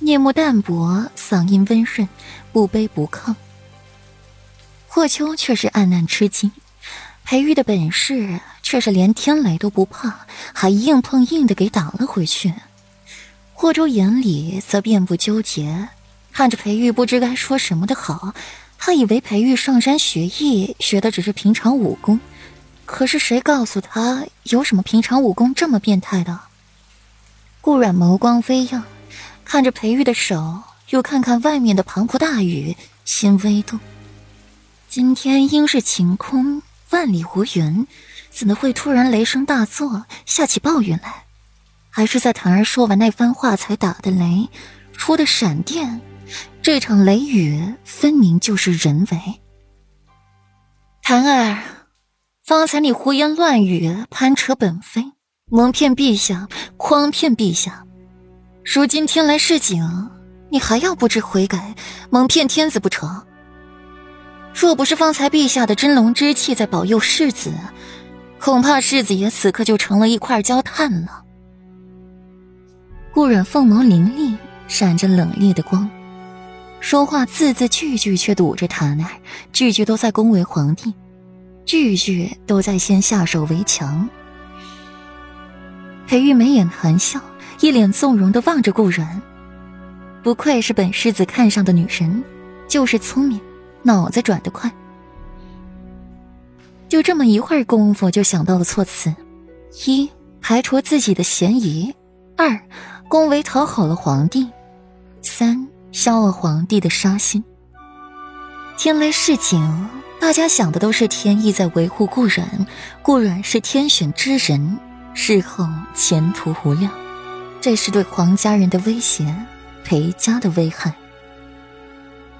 面目淡薄，嗓音温润，不卑不亢。霍秋却是暗暗吃惊，裴玉的本事却是连天雷都不怕，还硬碰硬的给挡了回去。霍州眼里则并不纠结，看着裴玉不知该说什么的好。他以为裴玉上山学艺，学的只是平常武功，可是谁告诉他有什么平常武功这么变态的？顾阮眸光微漾，看着裴玉的手，又看看外面的滂沱大雨，心微动。今天应是晴空万里无云，怎么会突然雷声大作，下起暴雨来？还是在坦儿说完那番话才打的雷，出的闪电？这场雷雨分明就是人为。檀儿，方才你胡言乱语，攀扯本妃，蒙骗陛下，诓骗陛下。如今天来示警，你还要不知悔改，蒙骗天子不成？若不是方才陛下的真龙之气在保佑世子，恐怕世子爷此刻就成了一块焦炭了。顾阮凤眸凌厉，闪着冷冽的光。说话字字句句却堵着他那儿，句句都在恭维皇帝，句句都在先下手为强。裴玉眉眼含笑，一脸纵容的望着顾然，不愧是本世子看上的女神，就是聪明，脑子转得快。就这么一会儿功夫，就想到了措辞：一排除自己的嫌疑，二恭维讨好了皇帝，三。消了皇帝的杀心。天雷示警，大家想的都是天意在维护顾然，顾然是天选之人，日后前途无量。这是对皇家人的威胁，裴家的危害。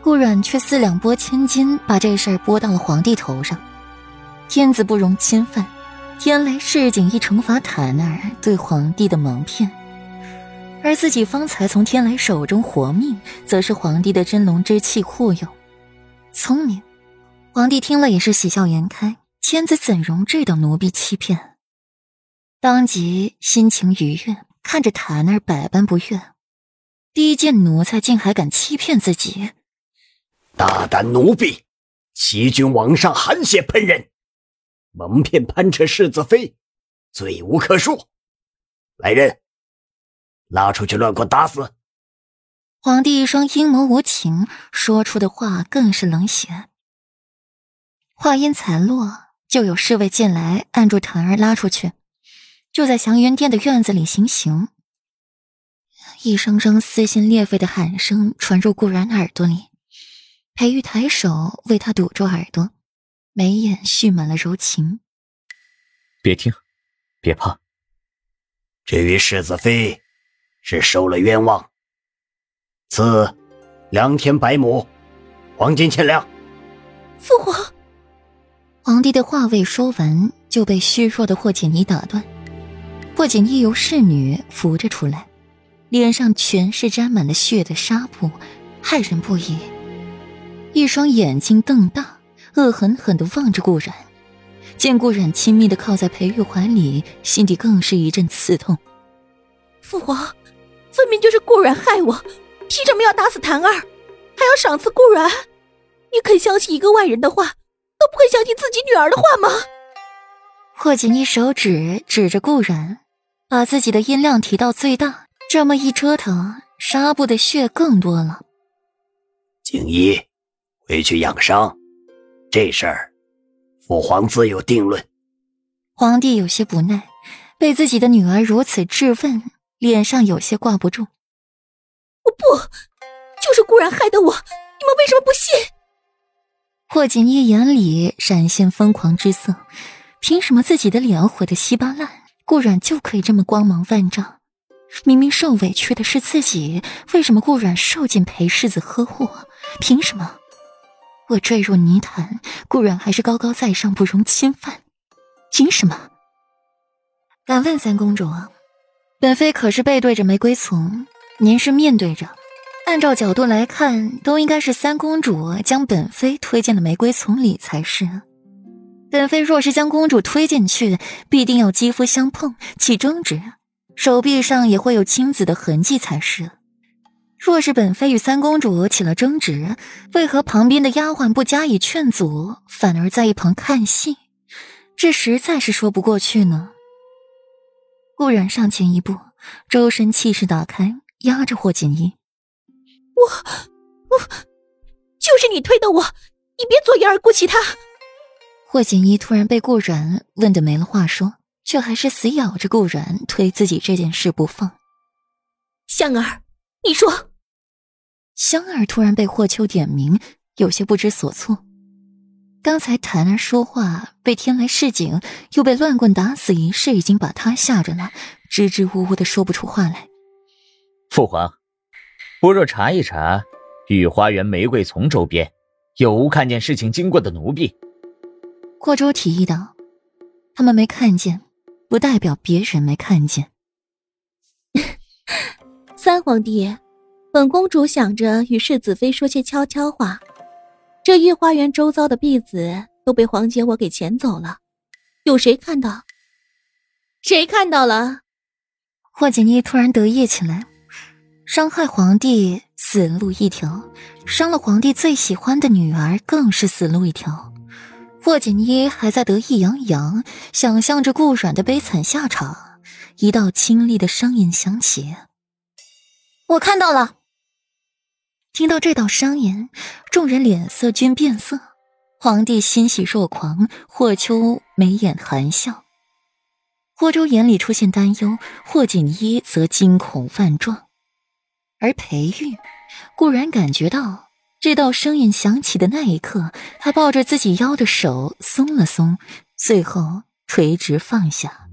顾然却四两拨千斤，把这事儿拨到了皇帝头上。天子不容侵犯，天雷示警一惩罚坦儿对皇帝的蒙骗。而自己方才从天雷手中活命，则是皇帝的真龙之气护佑，聪明。皇帝听了也是喜笑颜开，天子怎容这等奴婢欺骗？当即心情愉悦，看着檀儿百般不悦，低贱奴才竟还敢欺骗自己！大胆奴婢，欺君罔上，含血喷人，蒙骗潘彻世子妃，罪无可恕。来人！拉出去乱棍打死！皇帝一双阴谋无情，说出的话更是冷血。话音才落，就有侍卫进来，按住檀儿拉出去。就在祥云殿的院子里行刑，一声声撕心裂肺的喊声传入顾然耳朵里。裴玉抬手为他堵住耳朵，眉眼蓄满了柔情。别听，别怕。至于世子妃。是受了冤枉，赐良田百亩，黄金千两。父皇，皇帝的话未说完，就被虚弱的霍锦衣打断。霍锦衣由侍女扶着出来，脸上全是沾满了血的纱布，骇人不已。一双眼睛瞪大，恶狠狠地望着顾然。见顾然亲密地靠在裴玉怀里，心底更是一阵刺痛。父皇。分明就是顾然害我，凭什么要打死檀儿，还要赏赐顾然？你肯相信一个外人的话，都不肯相信自己女儿的话吗？霍锦衣手指指着顾然，把自己的音量提到最大。这么一折腾，纱布的血更多了。锦衣，回去养伤，这事儿父皇自有定论。皇帝有些不耐，被自己的女儿如此质问。脸上有些挂不住。我不，就是顾然害的我，你们为什么不信？霍锦衣眼里闪现疯狂之色，凭什么自己的脸毁得稀巴烂，顾然就可以这么光芒万丈？明明受委屈的是自己，为什么顾然受尽裴世子呵护？凭什么？我坠入泥潭，顾然还是高高在上，不容侵犯？凭什么？敢问三公主？本妃可是背对着玫瑰丛，您是面对着。按照角度来看，都应该是三公主将本妃推进了玫瑰丛里才是。本妃若是将公主推进去，必定要肌肤相碰起争执，手臂上也会有青紫的痕迹才是。若是本妃与三公主起了争执，为何旁边的丫鬟不加以劝阻，反而在一旁看戏？这实在是说不过去呢。顾然上前一步，周身气势打开，压着霍锦衣：“我，我，就是你推的我，你别左右而顾其他。”霍锦衣突然被顾然问得没了话说，却还是死咬着顾然推自己这件事不放。香儿，你说。香儿突然被霍秋点名，有些不知所措。刚才檀儿说话被天来示警，又被乱棍打死一事，已经把他吓着了，支支吾吾的说不出话来。父皇，不若查一查御花园玫瑰丛周边，有无看见事情经过的奴婢？霍州提议道：“他们没看见，不代表别人没看见。”三皇帝。本公主想着与世子妃说些悄悄话，这御花园周遭的婢子都被皇姐我给遣走了，有谁看到？谁看到了？霍锦衣突然得意起来，伤害皇帝死路一条，伤了皇帝最喜欢的女儿更是死路一条。霍锦衣还在得意洋洋，想象着顾阮的悲惨下场，一道清丽的声音响起：“我看到了。”听到这道声音，众人脸色均变色。皇帝欣喜若狂，霍秋眉眼含笑。霍州眼里出现担忧，霍锦衣则惊恐万状。而裴玉固然感觉到这道声音响起的那一刻，他抱着自己腰的手松了松，最后垂直放下。